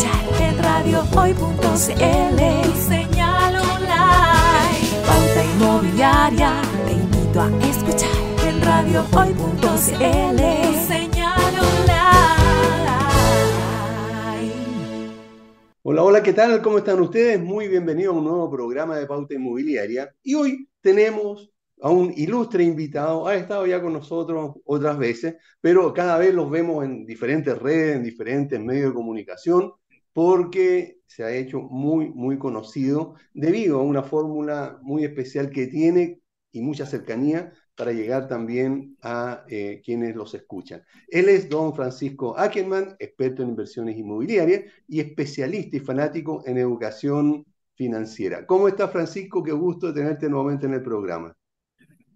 escuchar en radiohoy.cl. Señal online. Pauta inmobiliaria. Te invito a escuchar en radiohoy.cl. Señal online. Hola, hola, ¿qué tal? ¿Cómo están ustedes? Muy bienvenidos a un nuevo programa de Pauta Inmobiliaria. Y hoy tenemos a un ilustre invitado, ha estado ya con nosotros otras veces, pero cada vez los vemos en diferentes redes, en diferentes medios de comunicación, porque se ha hecho muy, muy conocido debido a una fórmula muy especial que tiene y mucha cercanía para llegar también a eh, quienes los escuchan. Él es don Francisco Ackerman, experto en inversiones inmobiliarias y especialista y fanático en educación financiera. ¿Cómo está Francisco? Qué gusto tenerte nuevamente en el programa.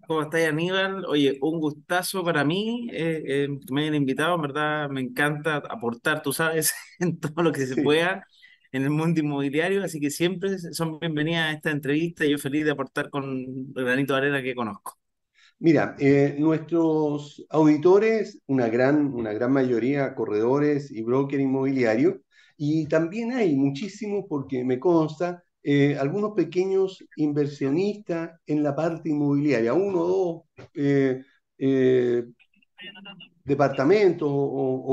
¿Cómo estás, Aníbal? Oye, un gustazo para mí eh, eh, que me hayan invitado, en verdad me encanta aportar, tú sabes, en todo lo que se Sí. pueda en el mundo inmobiliario, así que siempre son bienvenidas a esta entrevista y yo feliz de aportar con el granito de arena que conozco. Mira, eh, nuestros auditores, una gran, una gran mayoría corredores y broker inmobiliario, y también hay muchísimos, porque me consta, eh, algunos pequeños inversionistas en la parte inmobiliaria, uno o dos eh, eh, departamentos o,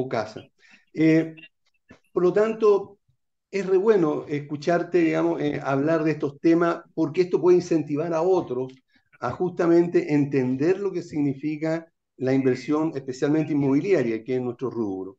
o- casas. Por lo tanto, es bueno escucharte, digamos, hablar de estos temas, porque esto puede incentivar a otros a justamente entender lo que significa la inversión, especialmente inmobiliaria, que es nuestro rubro.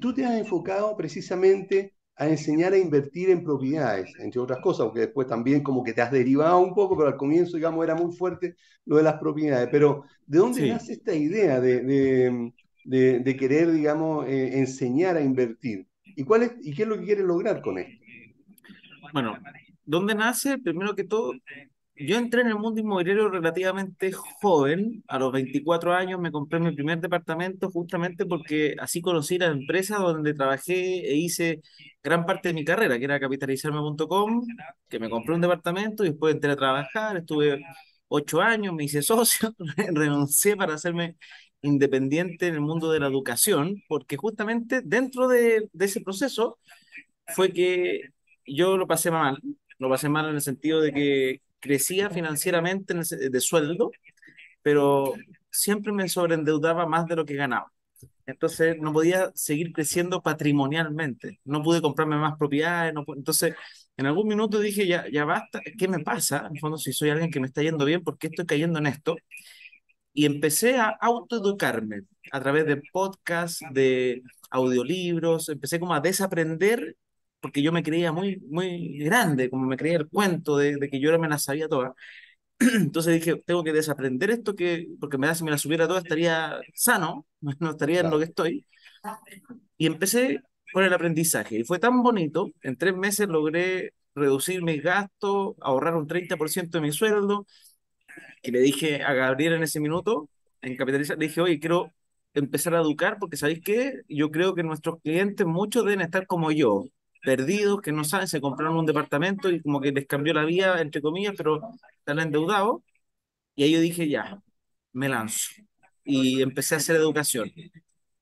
Tú te has enfocado precisamente a enseñar a invertir en propiedades, entre otras cosas, porque después también como que te has derivado un poco, pero al comienzo, digamos, era muy fuerte lo de las propiedades. Pero, ¿de dónde Sí. nace esta idea de, de- de- de querer, digamos, eh, enseñar a invertir? ¿Y cuál es, y qué es lo que quieres lograr con esto? Bueno, ¿dónde nace? Primero que todo, yo entré en el mundo inmobiliario relativamente joven, a los 24 años me compré mi primer departamento justamente porque así conocí la empresa donde trabajé e hice gran parte de mi carrera, que era capitalizarme.com, que me compré un departamento y después entré a trabajar, estuve ocho años, me hice socio, renuncié para hacerme independiente en el mundo de la educación, porque justamente dentro de, de ese proceso fue que yo lo pasé mal, lo pasé mal en el sentido de que crecía financieramente de sueldo, pero siempre me sobreendeudaba más de lo que ganaba. Entonces no podía seguir creciendo patrimonialmente, no pude comprarme más propiedades, no entonces en algún minuto dije, ya, ya basta, ¿qué me pasa? En el fondo, si soy alguien que me está yendo bien, ¿por qué estoy cayendo en esto? Y empecé a autoeducarme a través de podcasts, de audiolibros, empecé como a desaprender, porque yo me creía muy, muy grande, como me creía el cuento de, de que yo me las sabía todas. Entonces dije, tengo que desaprender esto, que, porque me da, si me la supiera toda estaría sano, no estaría en lo que estoy. Y empecé con el aprendizaje. Y fue tan bonito, en tres meses logré reducir mis gastos, ahorrar un 30% de mi sueldo, que le dije a Gabriel en ese minuto, en Capitalizar, le dije, oye, quiero empezar a educar porque, ¿sabéis qué? Yo creo que nuestros clientes, muchos deben estar como yo, perdidos, que no saben, se compraron un departamento y como que les cambió la vida, entre comillas, pero están endeudados. Y ahí yo dije, ya, me lanzo. Y empecé a hacer educación.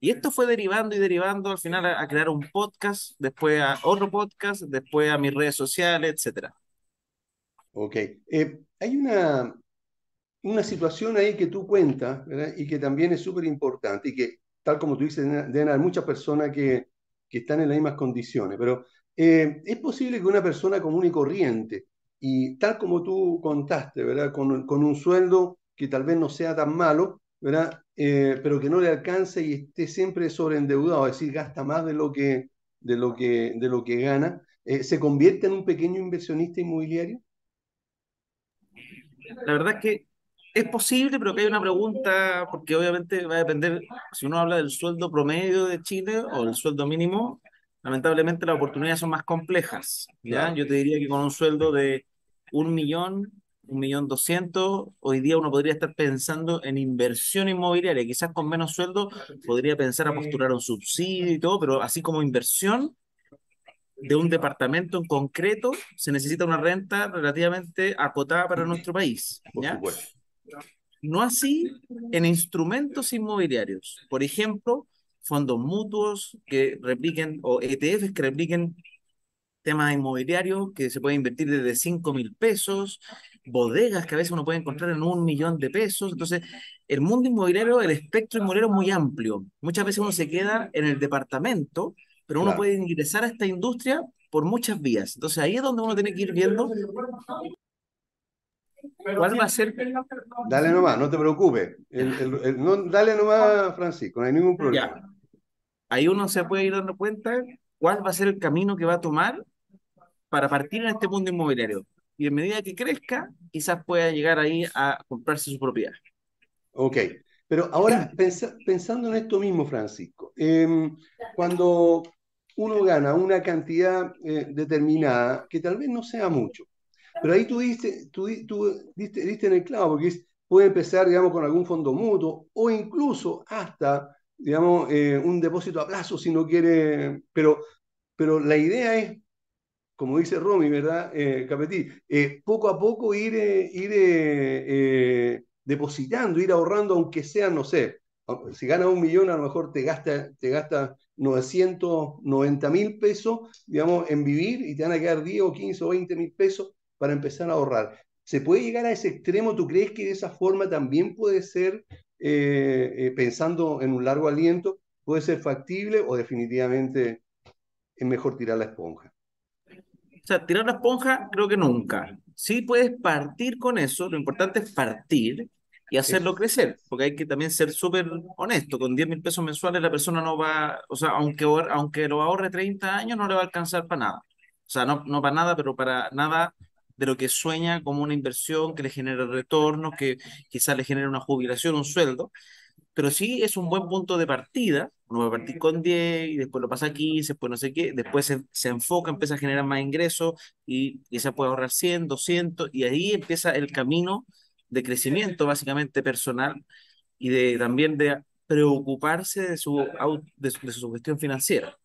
Y esto fue derivando y derivando al final a, crear un podcast, después a otro podcast, después a mis redes sociales, etcétera. Ok. Eh, hay una, una situación ahí que tú cuentas. Y que también es súper importante y que, tal como tú dices, deben haber muchas personas que, que están en las mismas condiciones, pero eh, es posible que una persona común y corriente, y tal como tú contaste, ¿verdad? Con, un sueldo que tal vez no sea tan malo, ¿verdad? Eh, pero que no le alcance y esté siempre sobreendeudado, es decir, gasta más de lo que, de lo que, de lo que gana, eh, ¿se convierte en un pequeño inversionista inmobiliario? La verdad es que es posible, pero que hay una pregunta, porque obviamente va a depender, si uno habla del sueldo promedio de Chile o el sueldo mínimo, lamentablemente las oportunidades son más complejas, ¿ya? Yo te diría que con un sueldo de un millón, un millón doscientos, hoy día uno podría estar pensando en inversión inmobiliaria, quizás con menos sueldo podría pensar a postular un subsidio y todo, pero así como inversión de un departamento en concreto, se necesita una renta relativamente acotada para nuestro país, Por ¿ya? supuesto. No así en instrumentos inmobiliarios. Por ejemplo, fondos mutuos que repliquen o ETFs que repliquen temas inmobiliarios que se puede invertir desde 5 mil pesos, bodegas que a veces uno puede encontrar en un millón de pesos. Entonces, el mundo inmobiliario, el espectro inmobiliario es muy amplio. Muchas veces uno se queda en el departamento, pero uno Claro. puede ingresar a esta industria por muchas vías. Entonces, ahí es donde uno tiene que ir viendo cuál va a ser Dale nomás, no te preocupes. El- el- el- no, dale nomás, Francisco, no hay ningún problema. Ya. Ahí uno se puede ir dando cuenta cuál va a ser el camino que va a tomar para partir en este mundo inmobiliario. Y en medida que crezca, quizás pueda llegar ahí a comprarse su propiedad. Ok, pero ahora pensa- pensando en esto mismo, Francisco, em, cuando uno gana una cantidad eh, determinada, que tal vez no sea mucho, pero ahí tú diste, tú, tú diste, diste en el clavo, porque puede empezar, digamos, con algún fondo mutuo o incluso hasta, digamos, eh, un depósito a plazo si no quiere, pero, pero la idea es como dice Romy, ¿verdad? Eh, Capetí, eh, poco a poco ir, eh, ir depositando, ir ahorrando, aunque sea, no sé, si ganas un millón, a lo mejor te gasta, te gasta 990 mil pesos, digamos, en vivir y te van a quedar 10 o 15 o 20 mil pesos para empezar a ahorrar. ¿Se puede llegar a ese extremo? ¿Tú crees que de esa forma también puede ser, eh, eh, pensando en un largo aliento, puede ser factible o definitivamente es mejor tirar la esponja? O sea, tirar la esponja, creo que nunca. Sí puedes partir con eso, lo importante es partir y hacerlo crecer, porque hay que también ser súper honesto. Con 10 mil pesos mensuales la persona no va, o sea, aunque, aunque lo ahorre 30 años, no le va a alcanzar para nada. O sea, no, no para nada, pero para nada de lo que sueña como una inversión que le genere retornos, que quizás le genere una jubilación, un sueldo pero sí es un buen punto de partida. Uno va a partir con 10 y después lo pasa a 15, después no sé qué, después se, se enfoca, empieza a generar más ingresos y quizás puede ahorrar 100, 200 y ahí empieza el camino de crecimiento básicamente personal y de también de preocuparse de su, de su, de su gestión financiera.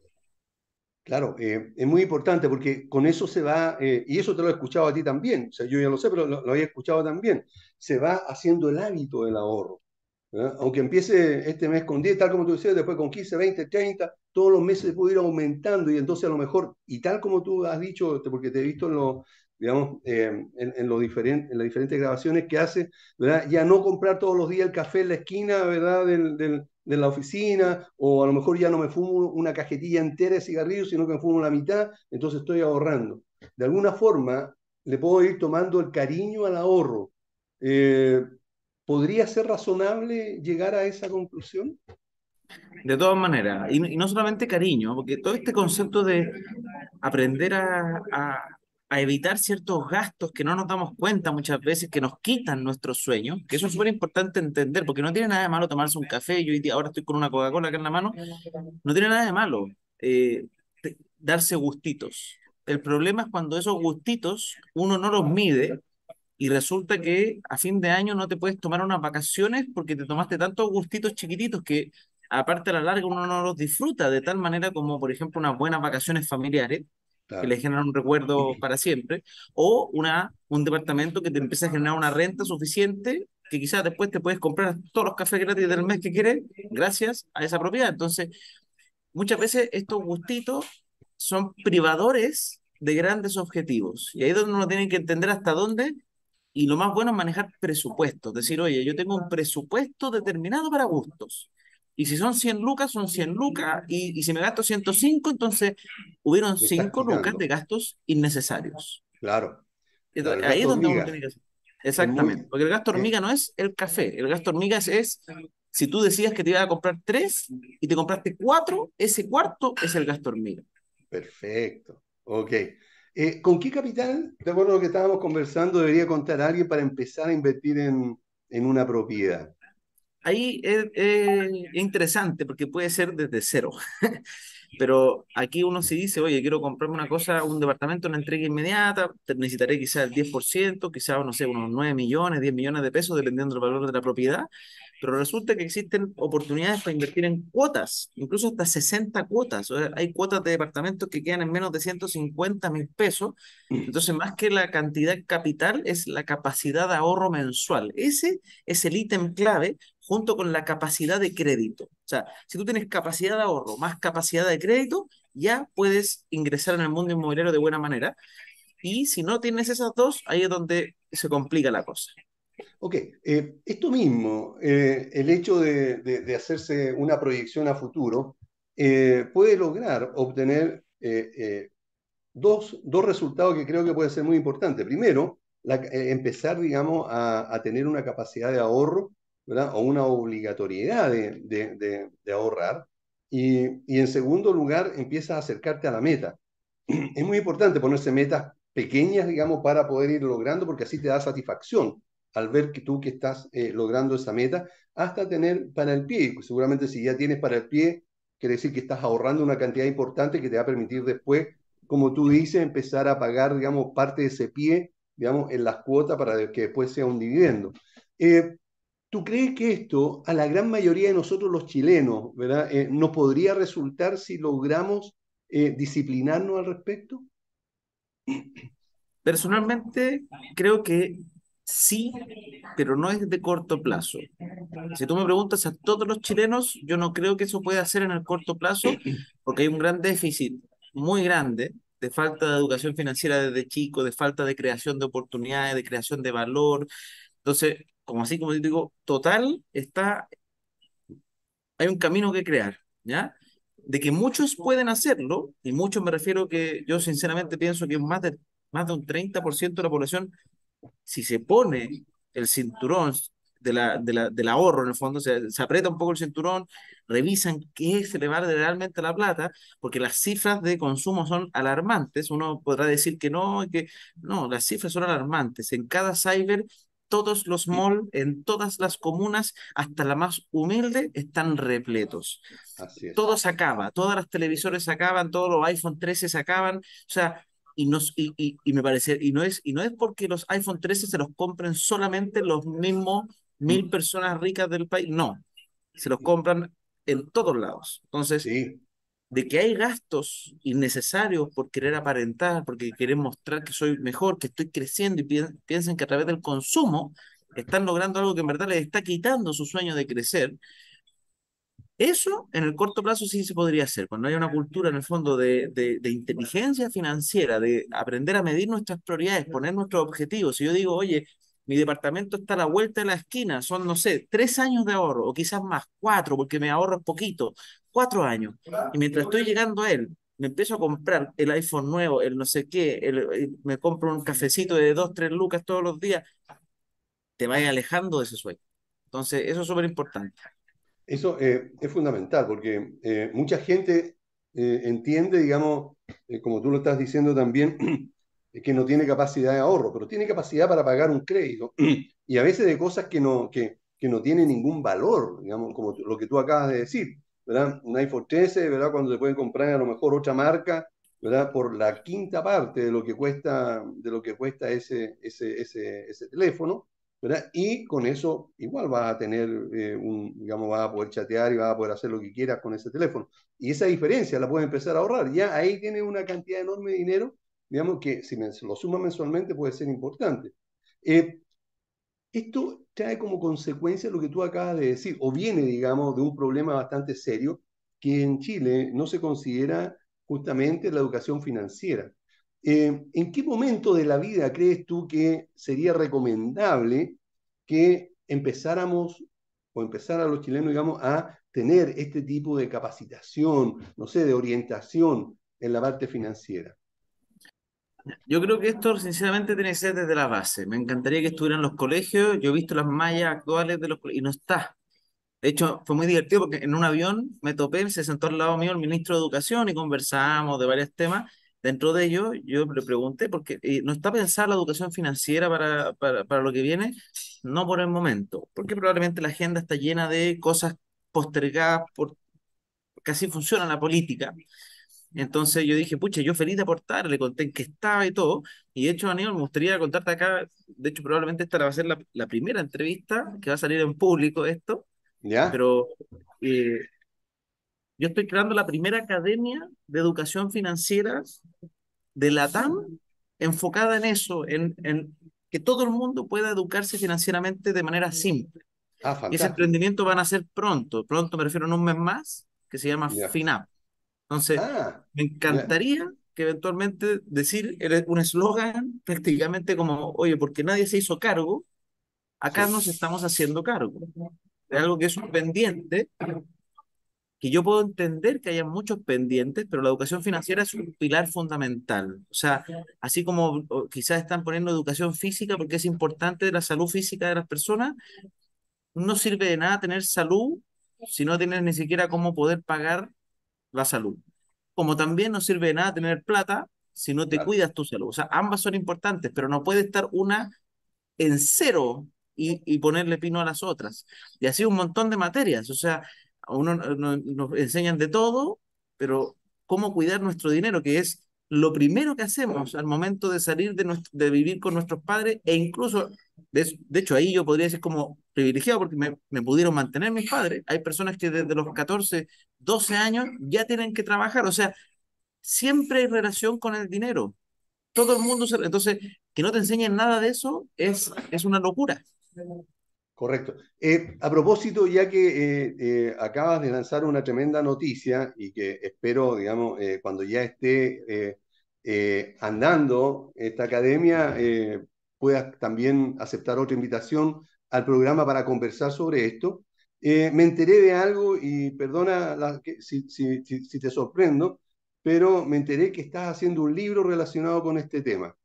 Claro, eh, es muy importante porque con eso se va, eh, y eso te lo he escuchado a ti también, o sea, yo ya lo sé, pero lo, lo había escuchado también, se va haciendo el hábito del ahorro. ¿verdad? Aunque empiece este mes con 10, tal como tú decías, después con 15, 20, 30, todos los meses se puede ir aumentando y entonces a lo mejor, y tal como tú has dicho, este, porque te he visto en los, digamos, eh, en, en, los diferentes, en las diferentes grabaciones que hace. Ya no comprar todos los días el café en la esquina, ¿verdad? Del, del, de la oficina, o a lo mejor ya no me fumo una cajetilla entera de cigarrillos, sino que me fumo la mitad, entonces estoy ahorrando. De alguna forma, le puedo ir tomando el cariño al ahorro. Eh, ¿Podría ser razonable llegar a esa conclusión? De todas maneras, y, no solamente cariño, porque todo este concepto de aprender a, a evitar ciertos gastos que no nos damos cuenta muchas veces, que nos quitan nuestros sueños, que eso es súper importante entender, porque no tiene nada de malo tomarse un café, yo ahora estoy con una Coca-Cola acá en la mano, no tiene nada de malo eh, te- darse gustitos. El problema es cuando esos gustitos uno no los mide y resulta que a fin de año no te puedes tomar unas vacaciones porque te tomaste tantos gustitos chiquititos que aparte a la larga uno no los disfruta de tal manera como por ejemplo unas buenas vacaciones familiares que Claro. le generan un recuerdo para siempre o una, un departamento que te empieza a generar una renta suficiente que quizás después te puedes comprar todos los cafés gratis del mes que quieres gracias a esa propiedad. Entonces, muchas veces estos gustitos son privadores de grandes objetivos. Y ahí es donde uno tiene que entender hasta dónde. Y lo más bueno es manejar presupuestos. Decir, oye, yo tengo un presupuesto determinado para gustos. Y si son 100 lucas, son 100 lucas. Y, y si me gasto 105, entonces hubieron Me estás 5 lucas de gastos innecesarios. Claro, Entonces, ahí es donde uno tiene que hacer. Exactamente. Porque el gasto hormiga no es el café. El gasto hormiga es, es si tú decías que te ibas a comprar tres y te compraste cuatro, ese cuarto es el gasto hormiga. perfecto. Ok. Eh, ¿con qué capital, de acuerdo a lo que estábamos conversando, debería contar alguien para empezar a invertir en, en una propiedad? Ahí es, es interesante porque puede ser desde cero. Pero aquí uno sí dice, oye, quiero comprarme una cosa, un departamento, una entrega inmediata, necesitaré quizás el 10%, quizás, no sé, unos 9 millones, 10 millones de pesos, dependiendo del valor de la propiedad. Pero resulta que existen oportunidades para invertir en cuotas, incluso hasta 60 cuotas. O sea, hay cuotas de departamentos que quedan en menos de 150 mil pesos. Entonces, más que la cantidad capital, es la capacidad de ahorro mensual. Ese es el ítem clave junto con la capacidad de crédito. O sea, si tú tienes capacidad de ahorro más capacidad de crédito, ya puedes ingresar en el mundo inmobiliario de buena manera. Y si no tienes esas dos, ahí es donde se complica la cosa. Ok, eh, esto mismo, eh, el hecho de, de, hacerse una proyección a futuro, eh, puede lograr obtener dos, dos, resultados que creo que pueden ser muy importantes. Primero, empezar, digamos, a, a, tener una capacidad de ahorro, ¿verdad? O una obligatoriedad de, de ahorrar. Y, y, en segundo lugar, empieza a acercarte a la meta. Es muy importante ponerse metas pequeñas, digamos, para poder ir logrando, porque así te da satisfacción al ver que tú que estás eh, logrando esa meta, hasta tener para el pie. Seguramente si ya tienes para el pie, quiere decir que estás ahorrando una cantidad importante que te va a permitir después, como tú dices, empezar a pagar, digamos, parte de ese pie, digamos, en las cuotas para que después sea un dividendo. Eh, ¿Tú crees que esto a la gran mayoría de nosotros los chilenos, ¿verdad? Eh, nos podría resultar si logramos disciplinarnos al respecto? Personalmente, creo que Sí, pero no es de corto plazo. Si tú me preguntas a todos los chilenos, yo no creo que eso pueda hacer en el corto plazo, porque hay un gran déficit muy grande de falta de educación financiera desde chico, de falta de creación de oportunidades, de creación de valor. Entonces, como así como digo, total está, hay un camino que crear, ¿ya? De que muchos pueden hacerlo, y muchos me refiero que yo sinceramente pienso que más de, más de un 30% de la población si se pone el cinturón de la, de la, del ahorro, en el fondo, se, se aprieta un poco el cinturón, revisan qué se le va realmente la plata, porque las cifras de consumo son alarmantes. Uno podrá decir que no, que no, las cifras son alarmantes. En cada cyber, todos los malls, en todas las comunas, hasta la más humilde, están repletos. Todo se acaba, todas las televisores se acaban, todos los iPhone 13 se acaban. O sea, y, nos, y, y, y, me parece, y no, es, y no es porque los iPhone 13 se los compren solamente los mismos mil personas ricas del país, no, se los compran en todos lados. Entonces, de que hay gastos innecesarios por querer aparentar, porque quieren mostrar que soy mejor, que estoy creciendo y piensen que a través del consumo están logrando algo que en verdad les está quitando su sueño de crecer, eso en el corto plazo sí se podría hacer, cuando hay una cultura en el fondo de, de, inteligencia financiera, de aprender a medir nuestras prioridades, poner nuestros objetivos. Si yo digo, oye, mi departamento está a la vuelta de la esquina, son, no sé, tres años de ahorro, o quizás más, cuatro, porque me ahorro poquito, cuatro años. Y mientras estoy llegando a él, me empiezo a comprar el iPhone nuevo, el no sé qué, me compro un cafecito de dos, tres lucas todos los días, te vayas alejando de ese sueño. Entonces, eso es súper importante. Eso eh, es fundamental porque eh, mucha gente eh, entiende, digamos, como tú lo estás diciendo también, que no tiene capacidad de ahorro, pero tiene capacidad para pagar un crédito y a veces de cosas que no, que, que no tienen ningún valor, digamos, como lo que tú acabas de decir, ¿verdad? Un iPhone 13, ¿verdad? Cuando se pueden comprar a lo mejor otra marca, ¿verdad? Por la quinta parte de lo que cuesta, de lo que cuesta ese, ese, ese, ese teléfono, y con eso igual vas a tener eh, digamos, vas a poder chatear y vas a poder hacer lo que quieras con ese teléfono. Y esa diferencia la puedes empezar a ahorrar. Ya ahí tienes una cantidad enorme de dinero, digamos, que si lo sumas mensualmente puede ser importante. Eh, esto trae como consecuencia lo que tú acabas de decir, o viene, digamos, de un problema bastante serio que en Chile no se considera justamente la educación financiera. Eh, ¿En qué momento de la vida crees tú que sería recomendable que empezáramos o empezar a los chilenos, digamos, a tener este tipo de capacitación, no sé, de orientación en la parte financiera? Yo creo que esto, sinceramente, tiene que ser desde la base. Me encantaría que estuvieran los colegios. Yo he visto las mallas actuales de los colegios y no está. De hecho, fue muy divertido porque en un avión me topé, se sentó al lado mío el ministro de Educación y conversamos de varios temas. Dentro de ello, yo le pregunté, porque eh, no está pensada la educación financiera para, para, para, lo que viene, no por el momento, porque probablemente la agenda está llena de cosas postergadas, por, porque así funciona la política. Entonces yo dije, pucha, yo feliz de aportar, le conté en qué estaba y todo, y de hecho, Aníbal, me gustaría contarte acá, de hecho, probablemente esta va a ser la, la primera entrevista que va a salir en público esto, ¿Ya? pero eh, yo estoy creando la primera academia de educación financiera de LATAM enfocada en eso, en, en que todo el mundo pueda educarse financieramente de manera simple. Ah, Y ese emprendimiento van a ser pronto, pronto me refiero en un mes más, que se llama Ya. FinApp. Entonces, Ah, me encantaría que eventualmente decir un eslogan prácticamente como, oye, porque nadie se hizo cargo, acá Sí. nos estamos haciendo cargo. Es algo que es un pendiente, que yo puedo entender que haya muchos pendientes, pero la educación financiera es un pilar fundamental. O sea, así como quizás están poniendo educación física porque es importante la salud física de las personas, no sirve de nada tener salud si no tienes ni siquiera cómo poder pagar la salud. Como también no sirve de nada tener plata si no te Claro. cuidas tu salud. O sea, ambas son importantes, pero no puede estar una en cero y, y ponerle pino a las otras. Y así un montón de materias. O sea, a uno no- no- nos enseñan de todo, pero cómo cuidar nuestro dinero, que es lo primero que hacemos al momento de salir de, nuestro- de vivir con nuestros padres e incluso, de, de hecho ahí yo podría decir como privilegiado porque me, me pudieron mantener mis padres. Hay personas que desde los 14, 12 años ya tienen que trabajar. O sea, siempre hay relación con el dinero. Todo el mundo se... Entonces, que no te enseñen nada de eso es, es una locura. Correcto. Eh, a propósito, ya que eh, eh, acabas de lanzar una tremenda noticia y que espero, digamos, cuando ya esté andando esta academia, puedas también aceptar otra invitación al programa para conversar sobre esto. Me enteré de algo y perdona si- si te sorprendo, pero me enteré que estás haciendo un libro relacionado con este tema.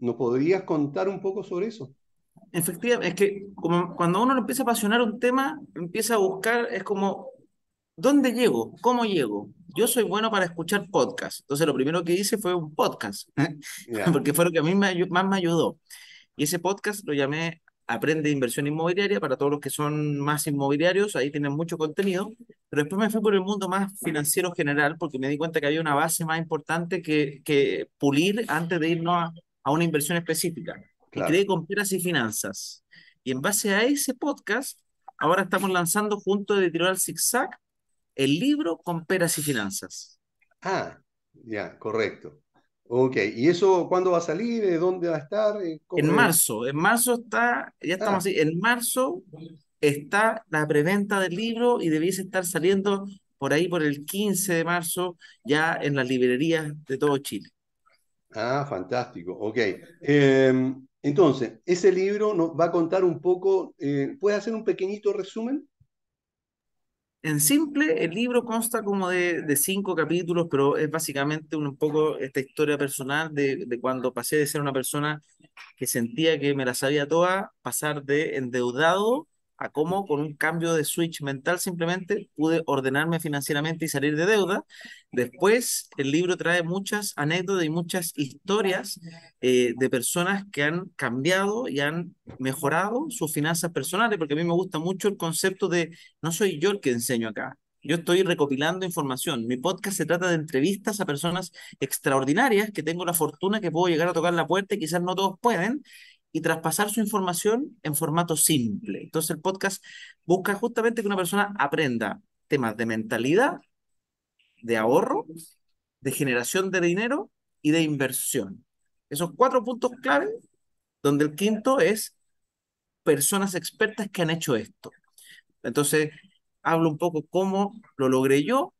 ¿Nos podrías contar un poco sobre eso? Efectivamente, es que como cuando uno empieza a apasionar un tema, empieza a buscar, es como, ¿dónde llego? ¿Cómo llego? Yo soy bueno para escuchar podcasts. Entonces, lo primero que hice fue un podcast, porque fue lo que a mí me más me ayudó. Y ese podcast lo llamé Aprende Inversión Inmobiliaria para todos los que son más inmobiliarios, ahí tienen mucho contenido, pero después me fui por el mundo más financiero general porque me di cuenta que había una base más importante que, que pulir antes de irnos a, a una inversión específica. Y claro. creé Comperas y Finanzas. Y en base a ese podcast, ahora estamos lanzando junto de Editorial Zigzag el libro Comperas y Finanzas. Ah, ya, correcto. Ok, ¿y eso cuándo va a salir? ¿De ¿Dónde va a estar? Eh, En marzo, en marzo está, ya estamos ah, así, en marzo está la preventa del libro y debiese estar saliendo por ahí por el 15 de marzo ya en las librerías de todo Chile. ah, fantástico. Ok. Eh, entonces, ese libro nos va a contar un poco, eh, ¿puedes hacer un pequeñito resumen? En simple, el libro consta como de, cinco capítulos, pero es básicamente un, poco esta historia personal de, de cuando pasé de ser una persona que sentía que me la sabía toda, pasar de endeudado a cómo con un cambio de switch mental simplemente pude ordenarme financieramente y salir de deuda. Después, el libro trae muchas anécdotas y muchas historias eh, de personas que han cambiado y han mejorado sus finanzas personales, porque a mí me gusta mucho el concepto de no soy yo el que enseño acá. Yo estoy recopilando información. Mi podcast se trata de entrevistas a personas extraordinarias que tengo la fortuna que puedo llegar a tocar la puerta y quizás no todos pueden, y traspasar su información en formato simple. Entonces el podcast busca justamente que una persona aprenda temas de mentalidad, de ahorro, de generación de dinero y de inversión. Esos cuatro puntos clave, donde el quinto es personas expertas que han hecho esto. Entonces, hablo un poco cómo lo logré yo,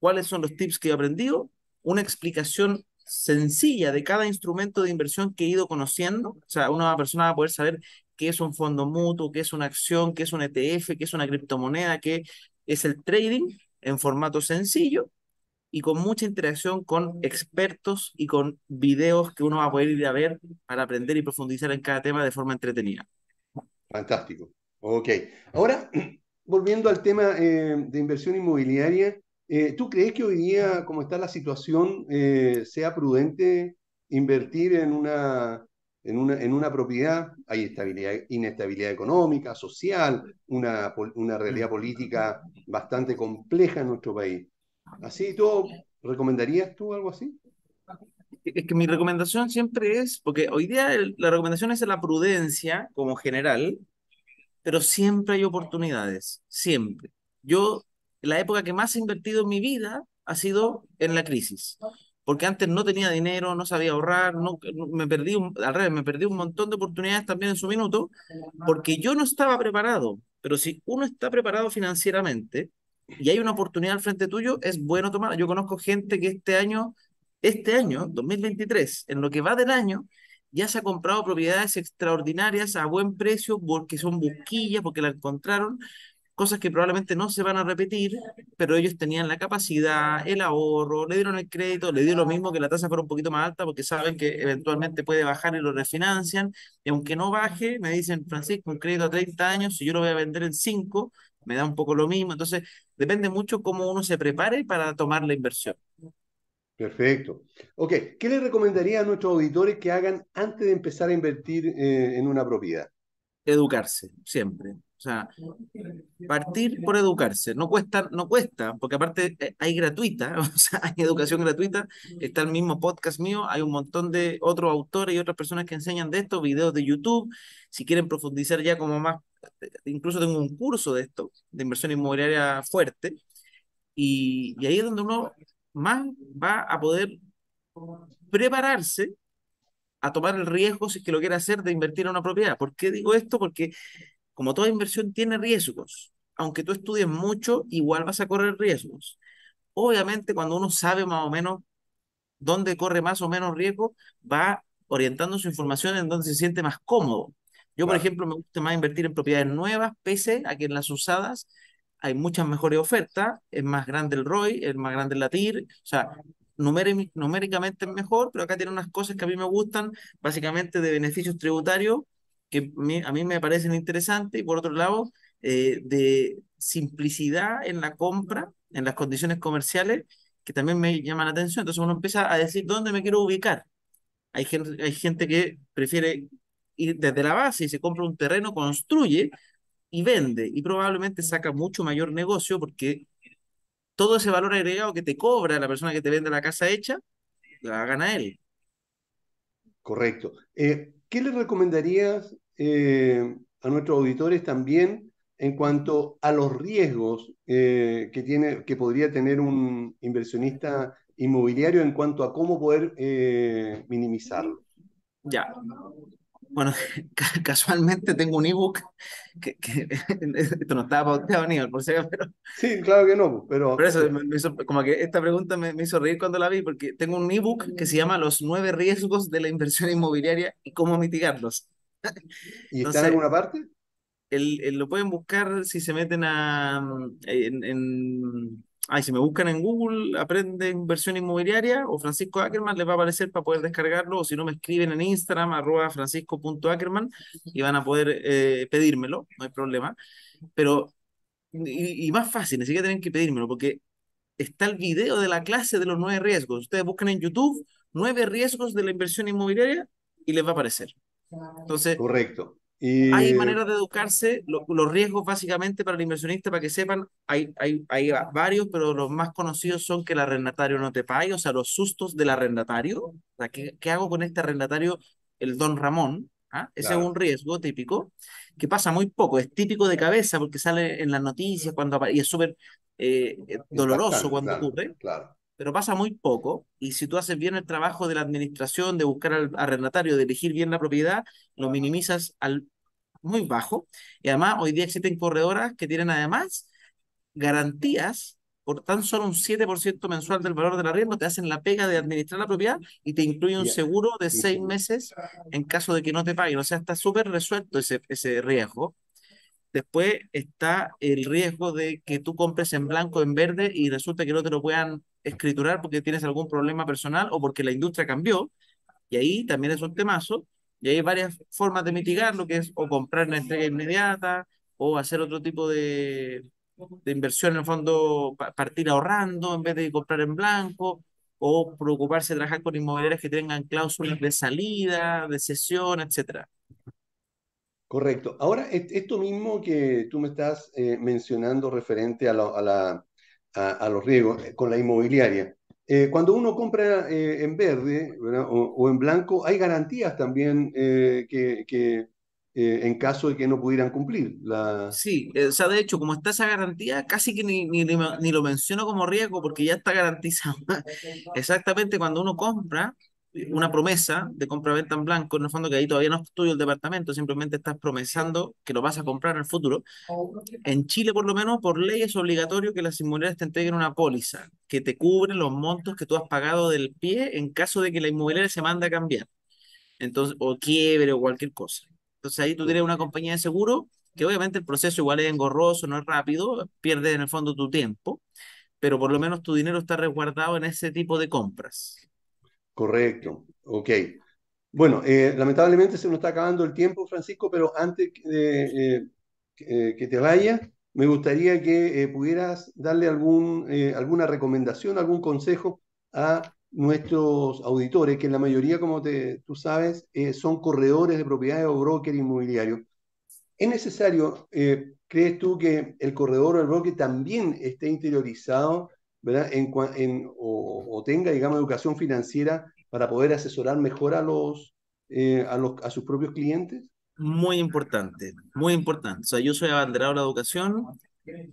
cuáles son los tips que he aprendido, una explicación sencilla de cada instrumento de inversión que he ido conociendo. O sea, una persona va a poder saber qué es un fondo mutuo, qué es una acción, qué es un ETF, qué es una criptomoneda, qué es el trading en formato sencillo y con mucha interacción con expertos y con videos que uno va a poder ir a ver para aprender y profundizar en cada tema de forma entretenida. Fantástico. Ok. Ahora, volviendo al tema eh, de inversión inmobiliaria, eh, ¿tú crees que hoy día, como está la situación, eh, sea prudente invertir en una, en una, en una propiedad? Hay estabilidad, inestabilidad económica, social, una, una realidad política bastante compleja en nuestro país. ¿Así todo? ¿Recomendarías tú algo así? Es que mi recomendación siempre es, porque hoy día el- la recomendación es la prudencia como general, pero siempre hay oportunidades, siempre. Yo, la época que más he invertido en mi vida ha sido en la crisis, porque antes no tenía dinero, no sabía ahorrar, no, me perdí, un, al revés, me perdí un montón de oportunidades también en su minuto, porque yo no estaba preparado, pero si uno está preparado financieramente y hay una oportunidad al frente tuyo, es bueno tomarla. Yo conozco gente que este año, este año, 2023, en lo que va del año, ya se ha comprado propiedades extraordinarias a buen precio porque son busquillas, porque la encontraron, cosas que probablemente no se van a repetir, pero ellos tenían la capacidad, el ahorro, le dieron el crédito, le dio lo mismo que la tasa fuera un poquito más alta porque saben que eventualmente puede bajar y lo refinancian, y aunque no baje, me dicen, Francisco, un crédito a 30 años, si yo lo voy a vender en 5, me da un poco lo mismo, entonces depende mucho cómo uno se prepare para tomar la inversión. Perfecto. Ok, ¿qué le recomendaría a nuestros auditores que hagan antes de empezar a invertir eh, en una propiedad? Educarse, siempre. O sea, partir por educarse. No cuesta, no cuesta, porque aparte eh, hay gratuita, o sea, hay educación gratuita. Está el mismo podcast mío, hay un montón de otros autores y otras personas que enseñan de esto, videos de YouTube. Si quieren profundizar ya como más, eh, incluso tengo un curso de esto, de inversión inmobiliaria fuerte. Y, y ahí es donde uno más va a poder prepararse a tomar el riesgo, si es que lo quiere hacer, de invertir en una propiedad. ¿Por qué digo esto? Porque como toda inversión tiene riesgos, aunque tú estudies mucho, igual vas a correr riesgos. Obviamente, cuando uno sabe más o menos dónde corre más o menos riesgo, va orientando su información en donde se siente más cómodo. Yo, por ejemplo, me gusta más invertir en propiedades nuevas, pese a que en las usadas hay muchas mejores ofertas, es más grande el ROI, es más grande el LATIR, o sea, numéricamente es mejor, pero acá tiene unas cosas que a mí me gustan, básicamente de beneficios tributarios, que a mí me parecen interesantes, y por otro lado, eh, de simplicidad en la compra, en las condiciones comerciales, que también me llaman la atención. Entonces uno empieza a decir dónde me quiero ubicar. Hay gente, hay gente que prefiere ir desde la base y se compra un terreno, construye, y vende y probablemente saca mucho mayor negocio porque todo ese valor agregado que te cobra la persona que te vende la casa hecha, la gana él. Correcto. Eh, ¿Qué le recomendarías eh, a nuestros auditores también en cuanto a los riesgos eh, que, tiene, que podría tener un inversionista inmobiliario en cuanto a cómo poder minimizarlo? Ya, bueno, casualmente tengo un ebook que, que esto no estaba pauteado ni por si pero sí, claro que no, pero por eso me hizo, como que esta pregunta me, me, hizo reír cuando la vi porque tengo un ebook que se llama Los nueve riesgos de la inversión inmobiliaria y cómo mitigarlos. ¿Y está en alguna parte? El, el, lo pueden buscar si se meten a en, en Ay, si me buscan en Google, aprende inversión inmobiliaria o Francisco Ackerman, les va a aparecer para poder descargarlo. O si no, me escriben en Instagram, arroba francisco.ackerman y van a poder eh, pedírmelo, no hay problema. Pero, y, más fácil, ni siquiera tienen que pedírmelo, porque está el video de la clase de los nueve riesgos. Ustedes buscan en YouTube nueve riesgos de la inversión inmobiliaria y les va a aparecer. Entonces, correcto. Hay maneras de educarse, los riesgos básicamente para el inversionista, para que sepan, hay, hay, hay varios, pero los más conocidos son que el arrendatario no te pague, o sea, los sustos del arrendatario. O sea, ¿qué, qué hago con este arrendatario, el don Ramón? ¿Ah? Ese es un riesgo típico, que pasa muy poco, es típico de cabeza porque sale en las noticias cuando y es súper eh, doloroso cuando ocurre. Claro pero pasa muy poco. Y si tú haces bien el trabajo de la administración, de buscar al arrendatario, de elegir bien la propiedad, lo minimizas al muy bajo. Y además, hoy día existen corredoras que tienen además garantías por tan solo un 7% mensual del valor del arriendo, te hacen la pega de administrar la propiedad y te incluye un seguro de seis meses en caso de que no te paguen. O sea, está súper resuelto ese, ese riesgo. Después está el riesgo de que tú compres en blanco, en verde y resulta que no te lo puedan escriturar porque tienes algún problema personal o porque la industria cambió. Y ahí también es un temazo. Y hay varias formas de mitigar lo que es o comprar una entrega inmediata o hacer otro tipo de, de inversión en el fondo, partir ahorrando en vez de comprar en blanco o preocuparse de trabajar con inmobiliarias que tengan cláusulas de salida, de cesión, etcétera. Correcto. Ahora, esto mismo que tú me estás eh, mencionando referente a, la, los riesgos eh, con la inmobiliaria, eh, cuando uno compra en verde o, en blanco, hay garantías también que, que, eh, en caso de que no pudieran cumplir. La... Sí, eh, o sea, de hecho, como está esa garantía, casi que ni, ni, ni lo menciono como riesgo porque ya está garantizado. Exactamente cuando uno compra una promesa de compra-venta en blanco, en el fondo que ahí todavía no es tuyo el departamento, simplemente estás promesando que lo vas a comprar en el futuro. En Chile, por lo menos, por ley es obligatorio que las inmobiliarias te entreguen una póliza que te cubre los montos que tú has pagado del pie en caso de que la inmobiliaria se mande a cambiar. Entonces, o quiebre o cualquier cosa. Entonces ahí tú tienes una compañía de seguro que obviamente el proceso igual es engorroso, no es rápido, pierdes en el fondo tu tiempo, pero por lo menos tu dinero está resguardado en ese tipo de compras. Correcto, ok. Bueno, eh, lamentablemente se nos está acabando el tiempo, Francisco, pero antes de eh, eh, que te vayas, me gustaría que pudieras darle algún, alguna recomendación, algún consejo a nuestros auditores, que en la mayoría, como te, tú sabes, son corredores de propiedades o broker inmobiliario. ¿Es necesario, crees tú, que el corredor o el broker también esté interiorizado ¿verdad? En, en, o, tenga, digamos, educación financiera para poder asesorar mejor a, los, eh, a, los, a sus propios clientes? Muy importante, muy importante. O sea, yo soy abanderado de la educación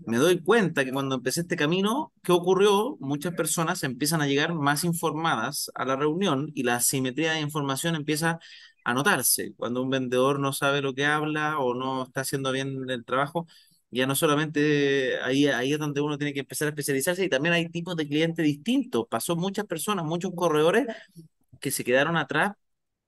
me doy cuenta que cuando empecé este camino, ¿qué ocurrió? Muchas personas empiezan a llegar más informadas a la reunión y la asimetría de información empieza a notarse. Cuando un vendedor no sabe lo que habla o no está haciendo bien el trabajo, ya no solamente ahí, ahí es donde uno tiene que empezar a especializarse y también hay tipos de clientes distintos. Pasó muchas personas, muchos corredores que se quedaron atrás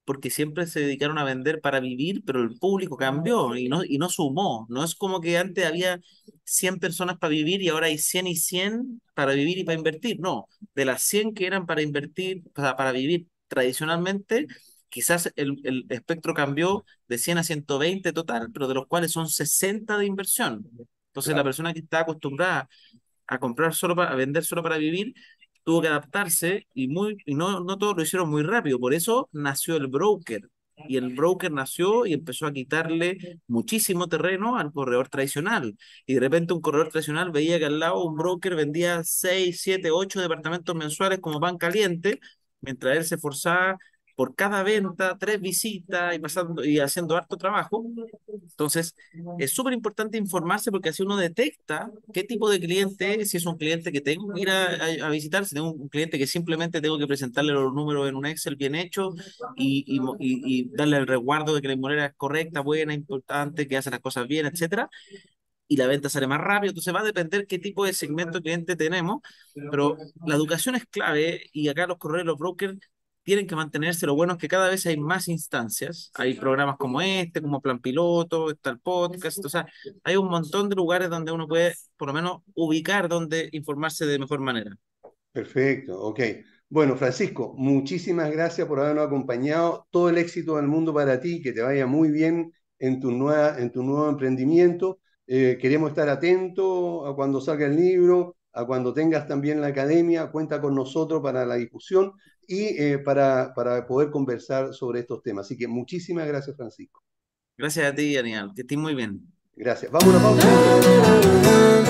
porque siempre se dedicaron a vender para vivir, pero el público cambió y no, y no sumó. No es como que antes había 100 personas para vivir y ahora hay 100 y 100 para vivir y para invertir. No, de las 100 que eran para invertir, para, para vivir tradicionalmente, quizás el, el, espectro cambió de 100 a 120 total, pero de los cuales son 60 de inversión. Entonces la persona que está acostumbrada a comprar solo para a vender solo para vivir tuvo que adaptarse y, muy, y no, no todos lo hicieron muy rápido. Por eso nació el broker. Y el broker nació y empezó a quitarle muchísimo terreno al corredor tradicional. Y de repente un corredor tradicional veía que al lado un broker vendía 6, 7, 8 departamentos mensuales como pan caliente, mientras él se esforzaba por cada venta, tres visitas y, pasando, y haciendo harto trabajo. Entonces, es súper importante informarse porque así uno detecta qué tipo de cliente es, si es un cliente que tengo que ir a, a, visitar, si tengo un cliente que simplemente tengo que presentarle los números en un Excel bien hecho y, y, y darle el resguardo de que la inmobiliaria es correcta, buena, importante, que hace las cosas bien, etcétera y la venta sale más rápido. Entonces va a depender qué tipo de segmento de cliente tenemos, pero la educación es clave y acá los corredores, los brokers tienen que mantenerse. Lo bueno es que cada vez hay más instancias. Hay programas como este, como Plan Piloto, está el podcast. O sea, hay un montón de lugares donde uno puede, por lo menos, ubicar donde informarse de mejor manera. Perfecto, ok. Bueno, Francisco, muchísimas gracias por habernos acompañado. Todo el éxito del mundo para ti, que te vaya muy bien en tu, nueva, en tu nuevo emprendimiento. Eh, queremos estar atentos a cuando salga el libro, a cuando tengas también la academia, cuenta con nosotros para la difusión y eh, para, para poder conversar sobre estos temas. Así que muchísimas gracias, Francisco. Gracias a ti, Daniel. Que estés muy bien. Gracias. Vamos a una pausa.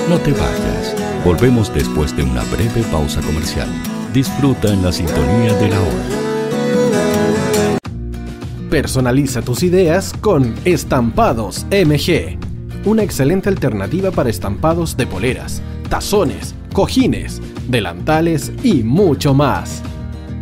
No te vayas. Volvemos después de una breve pausa comercial. Disfruta en la sintonía de la hora. Personaliza tus ideas con Estampados MG. Una excelente alternativa para estampados de poleras, tazones, cojines, delantales y mucho más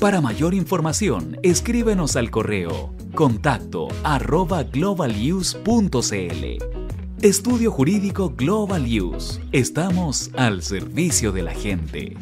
Para mayor información, escríbenos al correo contacto globalnews.cl. Estudio Jurídico Global Use. Estamos al servicio de la gente.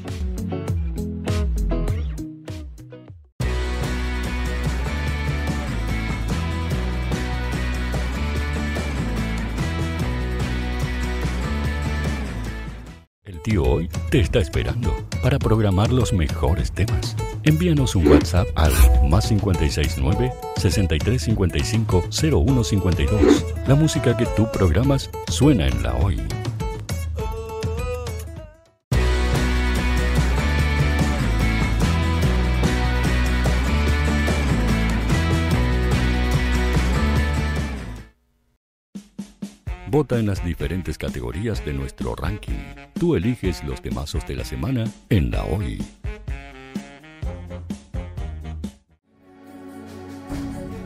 El tío hoy te está esperando para programar los mejores temas. Envíanos un WhatsApp al más 569 6355 0152. La música que tú programas suena en la hoy. Vota en las diferentes categorías de nuestro ranking. Tú eliges los temazos de la semana en la hoy.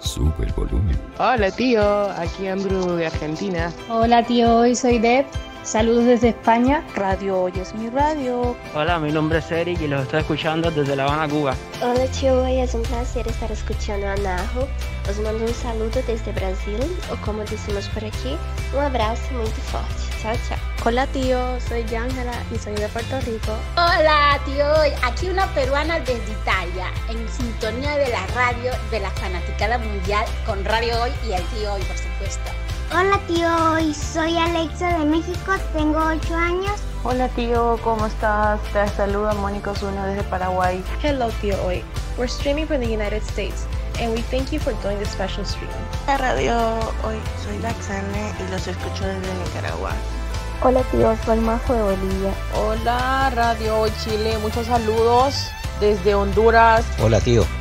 sube el volumen. Hola tío, aquí Andrew de Argentina. Hola tío, hoy soy Deb. Saludos desde España. Radio Hoy es mi radio. Hola, mi nombre es Eric y los estoy escuchando desde La Habana, Cuba. Hola tío, hoy es un placer estar escuchando a Najo. Os mando un saludo desde Brasil, o como decimos por aquí, un abrazo muy fuerte. Chao, chao. Hola tío, soy Yángela y soy de Puerto Rico. Hola tío, aquí una peruana desde Italia, de la radio de la fanaticada mundial con Radio Hoy y el tío Hoy, por supuesto. Hola tío, hoy soy Alexa de México, tengo 8 años. Hola tío, ¿cómo estás? Te saluda Mónica Osuna desde Paraguay. Hello tío hoy. We're streaming from the United States and we thank you for doing this special stream. La radio hoy soy Laxane y los escucho desde Nicaragua. Hola tío, soy Majo de Bolivia. Hola Radio Hoy Chile, muchos saludos desde Honduras. Hola tío,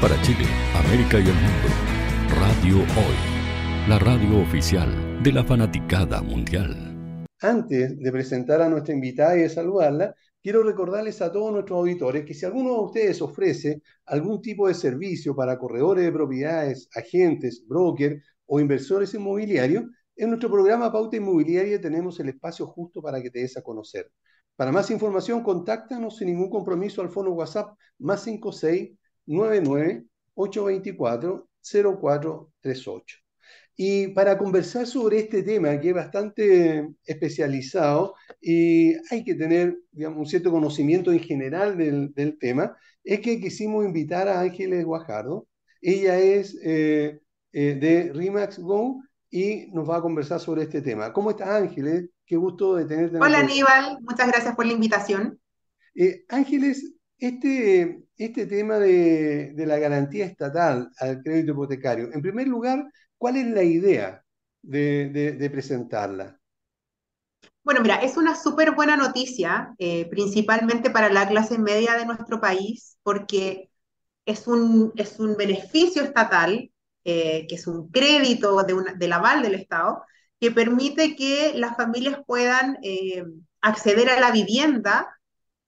Para Chile, América y el mundo, Radio Hoy, la radio oficial de la fanaticada mundial. Antes de presentar a nuestra invitada y de saludarla, quiero recordarles a todos nuestros auditores que si alguno de ustedes ofrece algún tipo de servicio para corredores de propiedades, agentes, brokers o inversores inmobiliarios, en nuestro programa Pauta Inmobiliaria tenemos el espacio justo para que te des a conocer. Para más información, contáctanos sin ningún compromiso al fono WhatsApp más 5699 824 0438. Y para conversar sobre este tema, que es bastante especializado y hay que tener digamos, un cierto conocimiento en general del, del, tema, es que quisimos invitar a Ángeles Guajardo. Ella es eh, eh, de RIMAX Go y nos va a conversar sobre este tema. ¿Cómo estás, Ángeles? Qué gusto de tenerte. Hola, Aníbal. Muchas gracias por la invitación. Eh, Ángeles, este, este tema de, la garantía estatal al crédito hipotecario, en primer lugar, ¿cuál es la idea de, de, de presentarla? Bueno, mira, es una súper buena noticia, eh, principalmente para la clase media de nuestro país, porque es un, es un beneficio estatal eh, que es un crédito de una, del aval del Estado, que permite que las familias puedan eh, acceder a la vivienda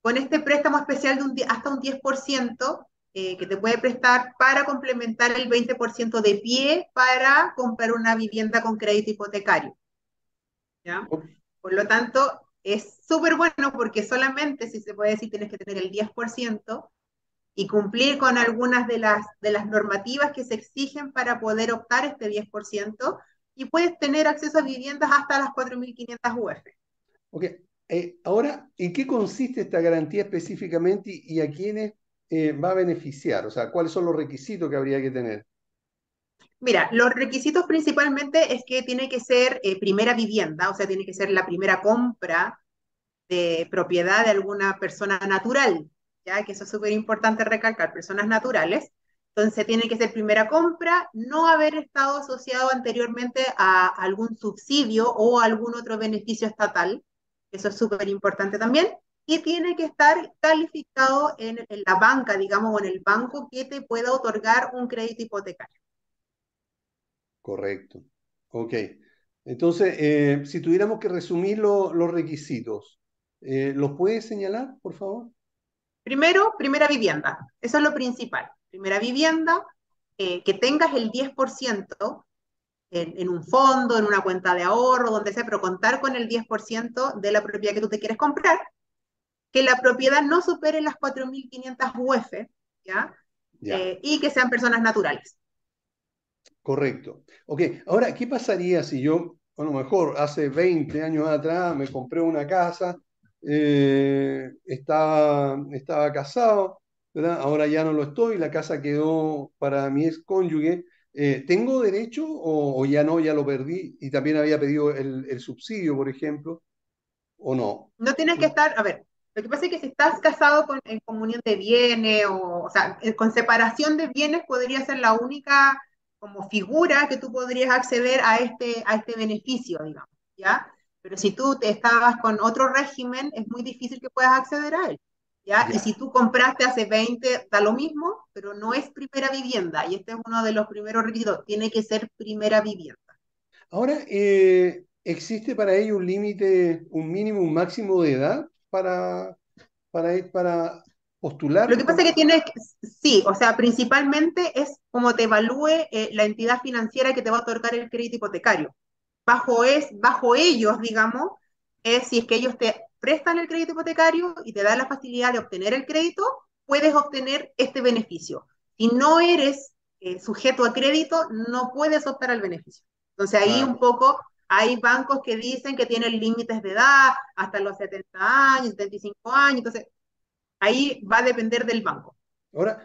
con este préstamo especial de un, hasta un 10% eh, que te puede prestar para complementar el 20% de pie para comprar una vivienda con crédito hipotecario. ¿ya? Por lo tanto, es súper bueno porque solamente, si se puede decir, tienes que tener el 10%, y cumplir con algunas de las, de las normativas que se exigen para poder optar este 10%, y puedes tener acceso a viviendas hasta las 4.500 UF. Ok, eh, ahora, ¿en qué consiste esta garantía específicamente y, a quiénes eh, va a beneficiar? O sea, ¿cuáles son los requisitos que habría que tener? Mira, los requisitos principalmente es que tiene que ser eh, primera vivienda, o sea, tiene que ser la primera compra de propiedad de alguna persona natural, ya que eso es súper importante recalcar, personas naturales. Entonces tiene que ser primera compra, no haber estado asociado anteriormente a algún subsidio o algún otro beneficio estatal, eso es súper importante también, y tiene que estar calificado en, en, la banca, digamos, o en el banco que te pueda otorgar un crédito hipotecario. Correcto. Ok. Entonces, eh, si tuviéramos que resumir lo, los requisitos, eh, ¿los puedes señalar, por favor? Primero, primera vivienda. Eso es lo principal. Primera vivienda, eh, que tengas el 10% en, en, un fondo, en una cuenta de ahorro, donde sea, pero contar con el 10% de la propiedad que tú te quieres comprar. Que la propiedad no supere las 4.500 UF, ¿ya? ya. Eh, y que sean personas naturales. Correcto. Ok, ahora, ¿qué pasaría si yo, bueno, mejor, hace 20 años atrás me compré una casa eh, estaba, estaba casado, ¿verdad? Ahora ya no lo estoy, la casa quedó para mi ex cónyuge. Eh, ¿Tengo derecho o, o, ya no, ya lo perdí? Y también había pedido el, el, subsidio, por ejemplo, ¿o no? No tienes que estar, a ver, lo que pasa es que si estás casado con, en comunión de bienes o, o sea, con separación de bienes podría ser la única como figura que tú podrías acceder a este, a este beneficio, digamos, ¿ya? Pero si tú te estabas con otro régimen, es muy difícil que puedas acceder a él. ¿ya? Y si tú compraste hace 20, da lo mismo, pero no es primera vivienda. Y este es uno de los primeros requisitos. Tiene que ser primera vivienda. Ahora, eh, ¿existe para ello un límite, un mínimo, un máximo de edad para, para, para postular? Lo que pasa es que tienes, sí, o sea, principalmente es como te evalúe eh, la entidad financiera que te va a otorgar el crédito hipotecario bajo, es, bajo ellos, digamos, es si es que ellos te prestan el crédito hipotecario y te dan la facilidad de obtener el crédito, puedes obtener este beneficio. Si no eres eh, sujeto a crédito, no puedes optar al beneficio. Entonces ahí ah. un poco hay bancos que dicen que tienen límites de edad hasta los 70 años, 75 años, entonces ahí va a depender del banco. Ahora,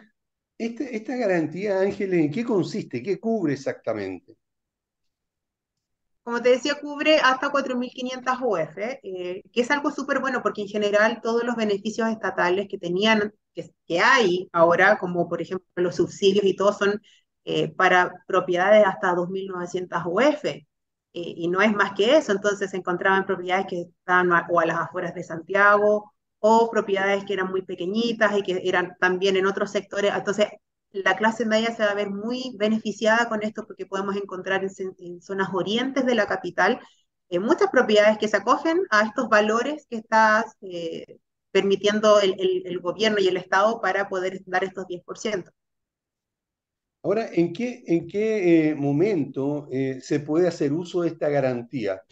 este, esta garantía, Ángel, ¿en qué consiste? ¿Qué cubre exactamente? Como te decía, cubre hasta 4.500 UF, eh, que es algo súper bueno porque en general todos los beneficios estatales que tenían, que, hay ahora, como por ejemplo los subsidios y todo, son eh, para propiedades hasta 2.900 UF. Eh, y no es más que eso, entonces se encontraban propiedades que estaban o a las afueras de Santiago o propiedades que eran muy pequeñitas y que eran también en otros sectores. Entonces, la clase media se va a ver muy beneficiada con esto porque podemos encontrar en, en zonas orientes de la capital eh, muchas propiedades que se acogen a estos valores que estás, eh, permitiendo el, el, gobierno y el Estado para poder dar estos 10%. Ahora, ¿en qué, en qué eh, momento eh, se puede hacer uso de esta garantía?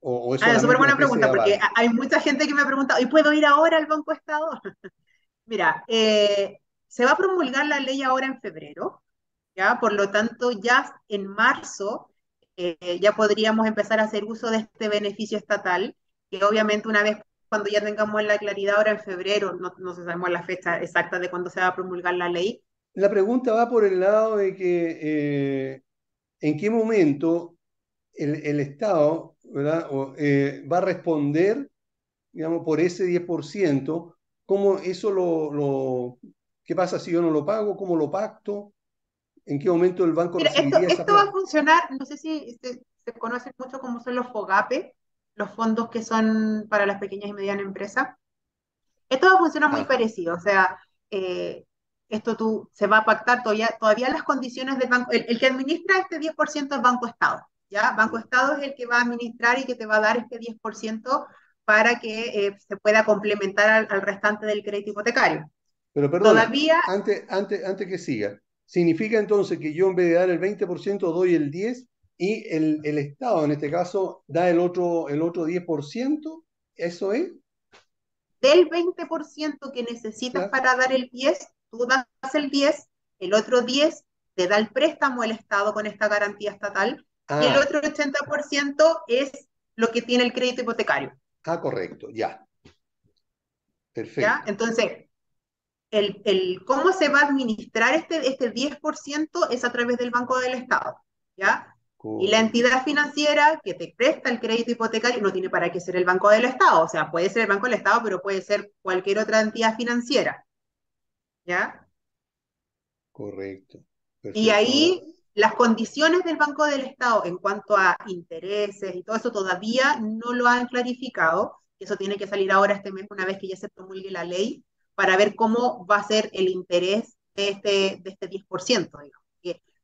O, es ah, súper buena pregunta, porque hay mucha gente que me ha preguntado, ¿y puedo ir ahora al Banco Estado? Mira, eh, se va a promulgar la ley ahora en febrero, ¿ya? Por lo tanto, ya en marzo ya podríamos empezar a hacer uso de este beneficio estatal, que obviamente una vez cuando ya tengamos la claridad ahora en febrero, no, no sabemos la fecha exacta de cuándo se va a promulgar la ley. La pregunta va por el lado de que eh, en qué momento el, Estado ¿verdad? Eh, va a responder, digamos, por ese 10%, cómo eso lo, lo, ¿qué pasa si yo no lo pago? ¿Cómo lo pacto? ¿En qué momento el banco Mira, esto, esto va a funcionar, no sé si se, se conoce mucho cómo son los FOGAPE, los fondos que son para las pequeñas y medianas empresas. Esto funciona muy parecido, o sea, eh, esto tú, se va a pactar todavía, todavía las condiciones del banco, el, que administra este 10% es Banco Estado, ¿ya? Banco Estado es el que va a administrar y que te va a dar este 10% para que eh, se pueda complementar al, restante del crédito hipotecario. Pero perdón, todavía... antes, antes, antes que siga, ¿significa entonces que yo en vez de dar el 20% doy el 10%? y el, el, Estado en este caso da el otro, el otro 10%, ¿eso es? Del 20% que necesitas para dar el 10, tú das el 10, el otro 10 te da el préstamo el Estado con esta garantía estatal y el ah. otro 80% es lo que tiene el crédito hipotecario. Ah, correcto, ya. Perfecto. ¿Ya? Entonces, el, el, cómo se va a administrar este, este 10% es a través del Banco del Estado. ¿ya? Y la entidad financiera que te presta el crédito hipotecario no tiene para qué ser el Banco del Estado, o sea, puede ser el Banco del Estado, pero puede ser cualquier otra entidad financiera. ¿Ya? Correcto. Y ahí las condiciones del Banco del Estado en cuanto a intereses y todo eso todavía no lo han clarificado. Eso tiene que salir ahora este mes, una vez que ya se promulgue la ley, para ver cómo va a ser el interés de este, de este 10%. Digamos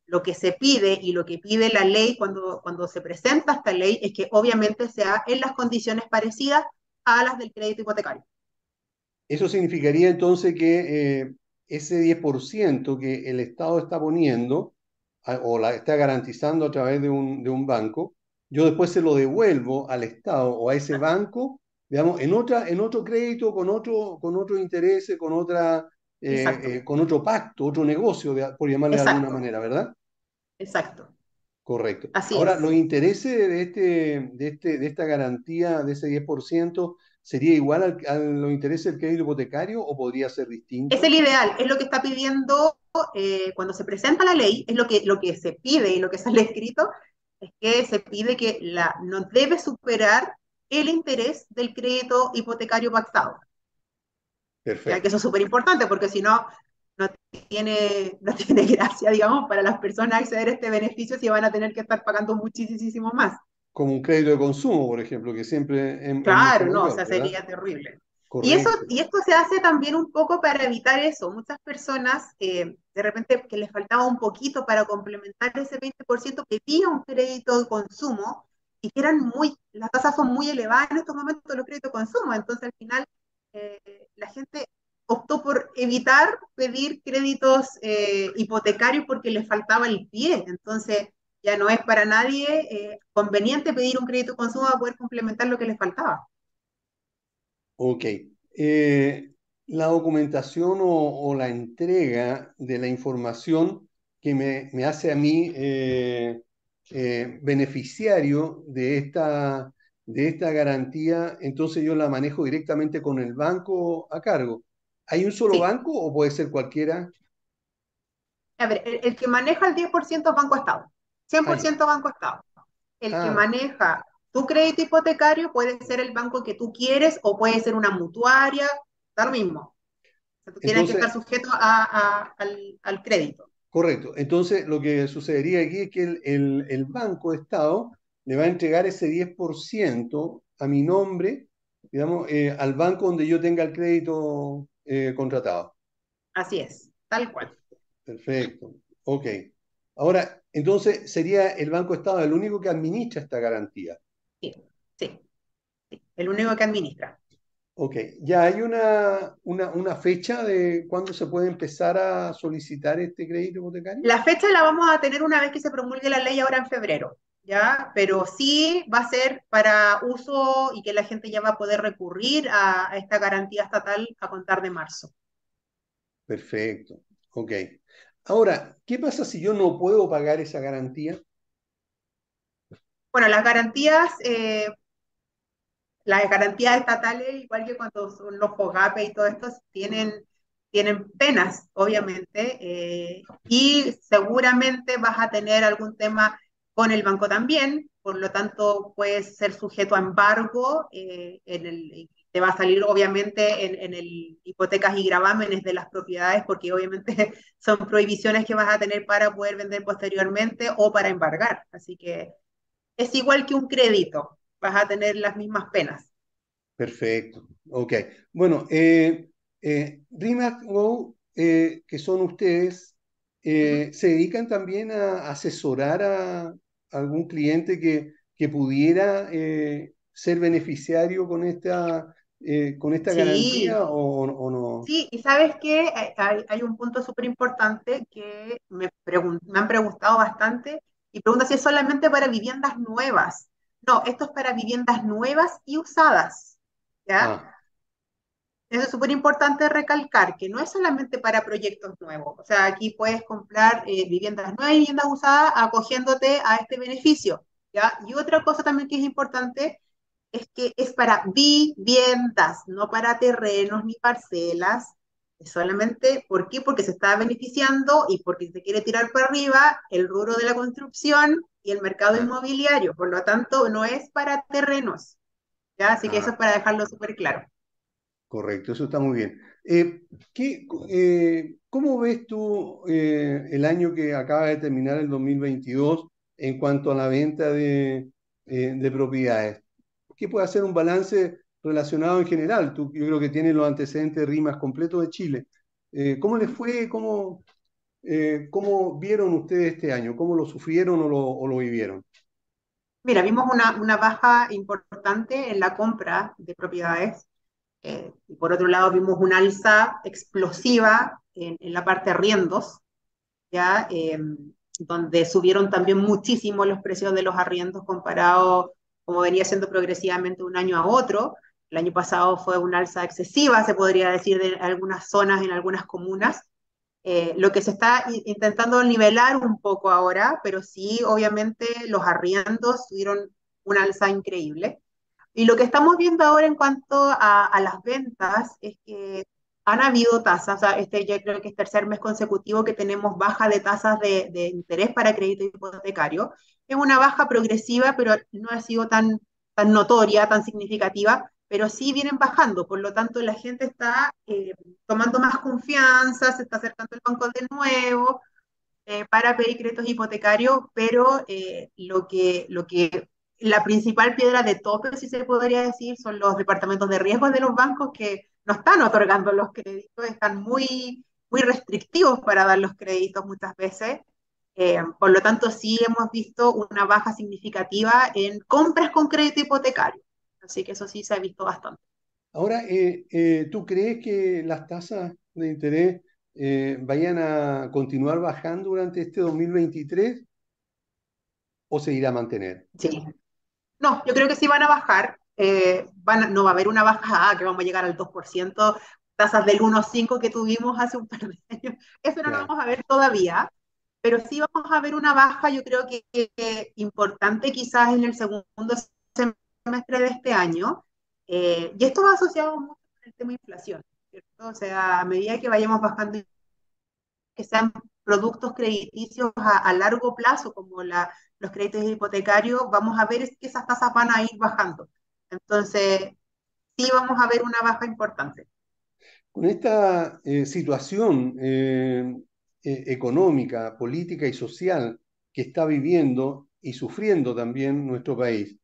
lo que se pide y lo que pide la ley cuando, cuando se presenta esta ley es que obviamente sea en las condiciones parecidas a las del crédito hipotecario. Eso significaría entonces que eh, ese 10% que el Estado está poniendo o la está garantizando a través de un, de un banco, yo después se lo devuelvo al Estado o a ese banco, digamos, en, otra, en otro crédito, con otro, con otro interés, con otra eh, eh, con otro pacto, otro negocio, por llamarle de alguna manera, ¿verdad? Exacto. Correcto. Ahora, los intereses de, este, de, este, de esta garantía de ese 10% sería igual a los intereses del crédito hipotecario o podría ser distinto? Es el ideal, es lo que está pidiendo eh, cuando se presenta la ley, es lo que, lo que se pide y lo que sale escrito, es que se pide que la, no debe superar el interés del crédito hipotecario pactado. Perfecto. que eso es súper importante, porque si no, no tiene, no tiene gracia, digamos, para las personas acceder a este beneficio si van a tener que estar pagando muchísimo más. Como un crédito de consumo, por ejemplo, que siempre... claro, no, o sea, sería terrible. Y, eso, y esto se hace también un poco para evitar eso. Muchas personas, eh, de repente, que les faltaba un poquito para complementar ese 20%, pedían un crédito de consumo y que eran muy, las tasas son muy elevadas en estos momentos los créditos de consumo. Entonces, al final, eh, la gente optó por evitar pedir créditos eh, hipotecarios porque les faltaba el pie. Entonces, ya no es para nadie eh, conveniente pedir un crédito de consumo para poder complementar lo que les faltaba. Ok. la documentación o, la entrega de la información que me, me hace a mí beneficiario de esta de esta garantía, entonces yo la manejo directamente con el banco a cargo. ¿Hay un solo banco o puede ser cualquiera? A ver, el, que maneja el 10% es Banco Estado, 100% Banco Estado. El que ah. maneja tu crédito hipotecario puede ser el banco que tú quieres o puede ser una mutuaria, da lo mismo. tienes que estar sujeto al, crédito. Correcto. Entonces, lo que sucedería aquí es que el, el, el Banco Estado le va a entregar ese 10% a mi nombre, digamos, eh, al banco donde yo tenga el crédito eh, contratado. Así es, tal cual. Perfecto, ok. Ahora, entonces, ¿sería el Banco Estado el único que administra esta garantía? Sí, sí, el único que administra. Ok, ¿ya hay una, una, una fecha de cuándo se puede empezar a solicitar este crédito hipotecario? La fecha la vamos a tener una vez que se promulgue la ley ahora en febrero, ¿ya? Pero sí va a ser para uso y que la gente ya va a poder recurrir a, a esta garantía estatal a contar de marzo. Perfecto, ok. Ahora, ¿qué pasa si yo no puedo pagar esa garantía? Bueno, las garantías eh, las garantías estatales, igual que cuando son los FOGAPE y todo esto, tienen, tienen penas, obviamente, eh, y seguramente vas a tener algún tema con el banco también, por lo tanto puedes ser sujeto a embargo, eh, en el, te va a salir obviamente en, en, el hipotecas y gravámenes de las propiedades, porque obviamente son prohibiciones que vas a tener para poder vender posteriormente o para embargar, así que es igual que un crédito, vas a tener las mismas penas. Perfecto, ok. Bueno, eh, eh, eh, que son ustedes, eh, ¿se dedican también a asesorar a algún cliente que, que pudiera ser beneficiario con esta, con esta Sí. garantía o, o no? Sí, y sabes que hay, hay un punto súper importante que me, me han preguntado bastante y pregunta si es solamente para viviendas nuevas. No, esto es para viviendas nuevas y usadas, ¿ya? Ah, Eso es súper importante recalcar, que no es solamente para proyectos nuevos. O sea, aquí puedes comprar eh, viviendas nuevas y viviendas usadas acogiéndote a este beneficio, ¿ya? Y otra cosa también que es importante es que es para viviendas, no para terrenos ni parcelas. Solamente, ¿por qué? Porque se está beneficiando y porque se quiere tirar para arriba el rubro de la construcción y el mercado inmobiliario. Por lo tanto, no es para terrenos, ¿ya? Así que eso ah, es para dejarlo súper claro. correcto, eso está muy bien. Eh, ¿qué, eh, cómo ves tú eh, el año que acaba de terminar, el 2022, en cuanto a la venta de, de propiedades? ¿Qué puede hacer un balance relacionado en general? Tú, yo creo que tienes los antecedentes de RIMAS completos de Chile. Eh, ¿cómo les fue? ¿Cómo, eh, cómo vieron ustedes este año? ¿Cómo lo sufrieron o lo, o lo vivieron? Mira, vimos una, una baja importante en la compra de propiedades. eh, y por otro lado, vimos una alza explosiva en, en la parte de arriendos, ¿ya? Eh, donde subieron también muchísimo los precios de los arriendos comparado como venía siendo progresivamente un año a otro. El año pasado fue una alza excesiva, se podría decir, de algunas zonas, en algunas comunas. Eh, lo que se está intentando nivelar un poco ahora, pero sí, obviamente, los arriendos tuvieron una alza increíble. Y lo que estamos viendo ahora en cuanto a, a las ventas es que han habido tasas, o sea, este ya creo que es tercer mes consecutivo que tenemos baja de tasas de, de interés para crédito hipotecario. Es una baja progresiva, pero no ha sido tan, tan notoria, tan significativa, pero sí vienen bajando. Por lo tanto, la gente está eh, tomando más confianza, se está acercando al banco de nuevo eh, para pedir créditos hipotecarios, pero eh, lo que, lo que, la principal piedra de tope, si se podría decir, son los departamentos de riesgo de los bancos que no están otorgando los créditos, están muy, muy restrictivos para dar los créditos muchas veces. Eh, por lo tanto, sí hemos visto una baja significativa en compras con crédito hipotecario. Así que eso sí se ha visto bastante. Ahora, eh, eh, ¿tú crees que las tasas de interés eh, vayan a continuar bajando durante este 2023 o se irá a mantener? Sí. No, yo creo que sí van a bajar. van a- no va a haber una baja ah, que vamos a llegar al 2%, tasas del 1,5 que tuvimos hace un par de años. Eso no lo vamos a ver todavía, pero sí vamos a ver una baja, yo creo que, que importante quizás en el segundo semestre de este año. eh, y esto va asociado mucho con el tema de inflación, ¿cierto? O sea, a medida que vayamos bajando que sean productos crediticios a, a largo plazo, como la, los créditos hipotecarios, vamos a ver que esas tasas van a ir bajando. Entonces, sí vamos a ver una baja importante. Con esta eh, situación eh, eh, económica, política y social que está viviendo y sufriendo también nuestro país,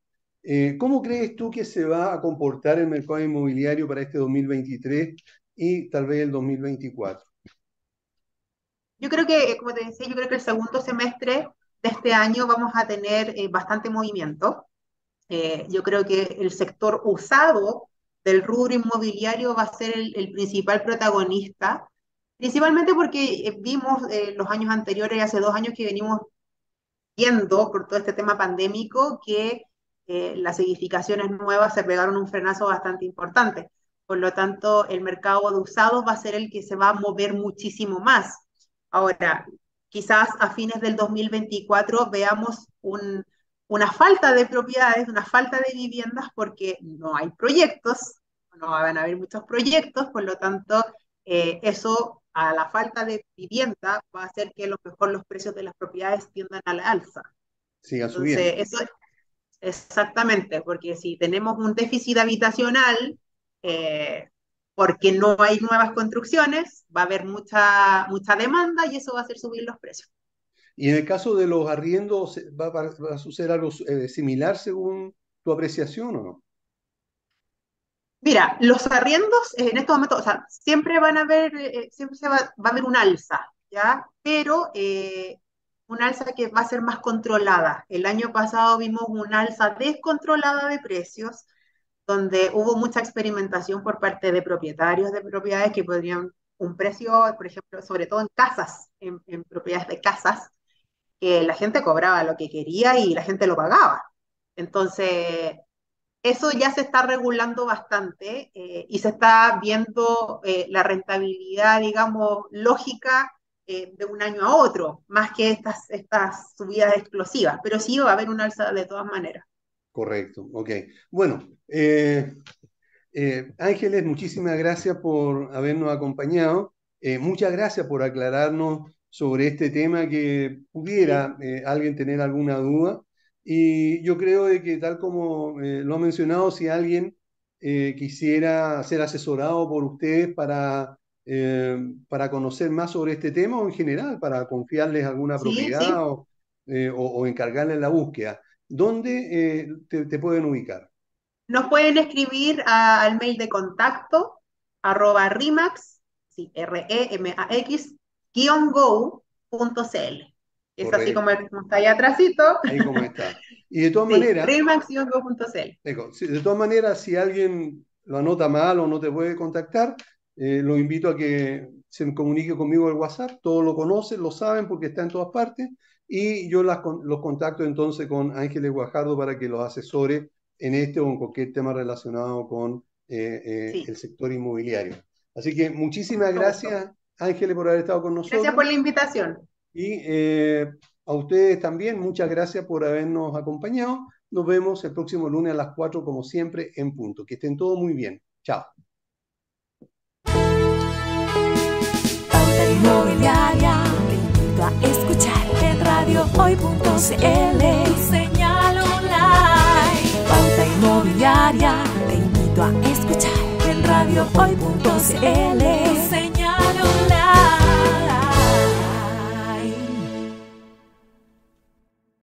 eh, ¿cómo crees tú que se va a comportar el mercado inmobiliario para este 2023 y tal vez el 2024? Yo creo que, eh, como te decía, yo creo que el segundo semestre de este año vamos a tener eh, bastante movimiento. Eh, yo creo que el sector usado del rubro inmobiliario va a ser el, principal protagonista, principalmente porque eh, vimos eh, los años anteriores, hace dos años que venimos viendo por todo este tema pandémico, que eh, las edificaciones nuevas se pegaron un frenazo bastante importante. Por lo tanto, el mercado de usados va a ser el que se va a mover muchísimo más. Ahora, quizás a fines del 2024 veamos un, una falta de propiedades, una falta de viviendas porque no hay proyectos, no van a haber muchos proyectos, por lo tanto, eh, eso a la falta de vivienda va a hacer que a lo mejor los precios de las propiedades tiendan a la alza. Siga subiendo. Eso, exactamente, porque si tenemos un déficit habitacional, eh, porque no hay nuevas construcciones, va a haber mucha, mucha demanda y eso va a hacer subir los precios. Y en el caso de los arriendos, ¿va, a suceder algo eh, similar según tu apreciación o no? Mira, los arriendos en estos momentos, o sea, siempre van a haber, eh, siempre se va, a haber un alza, ¿ya? Pero eh, un alza que va a ser más controlada. El año pasado vimos un alza descontrolada de precios, donde hubo mucha experimentación por parte de propietarios de propiedades que podrían un precio, por ejemplo, sobre todo en casas, en, propiedades de casas, que la gente cobraba lo que quería y la gente lo pagaba. Entonces, eso ya se está regulando bastante eh, y se está viendo eh, la rentabilidad, digamos, lógica eh, de un año a otro, más que estas, estas subidas explosivas, pero sí va a haber una alza de todas maneras. Correcto, ok. Bueno, Ángeles, muchísimas gracias por habernos acompañado. muchas gracias por aclararnos sobre este tema que pudiera eh, alguien tener alguna duda. Y yo creo de que tal como eh, lo ha mencionado, si alguien eh, quisiera ser asesorado por ustedes para, para conocer más sobre este tema o en general, para confiarles alguna propiedad O, o, encargarles la búsqueda, ¿dónde te, pueden ubicar? Nos pueden escribir al mail de contacto arroba rimax, sí, R-E-M-A-X, go.cl. Es así como, está ahí atrásito. Ahí como está. Y de todas maneras... Sí, de todas maneras, si alguien lo anota mal o no te puede contactar, eh, lo invito a que se comunique conmigo al WhatsApp. Todos lo conocen, lo saben porque está en todas partes. Y yo las, los contacto entonces con Ángeles Guajardo para que los asesore en este o en cualquier tema relacionado con eh, eh, el sector inmobiliario. Así que muchísimas gracias. Ángeles, por haber estado con nosotros. Gracias por la invitación. Y eh, a ustedes también, muchas gracias por habernos acompañado. Nos vemos el próximo lunes a las 4, como siempre, en punto. Que estén todos muy bien. Chao. Inmobiliaria, te invito a escuchar en radiohoy.cl señal online. Pauta Inmobiliaria, te invito a escuchar en radiohoy.cl señal online.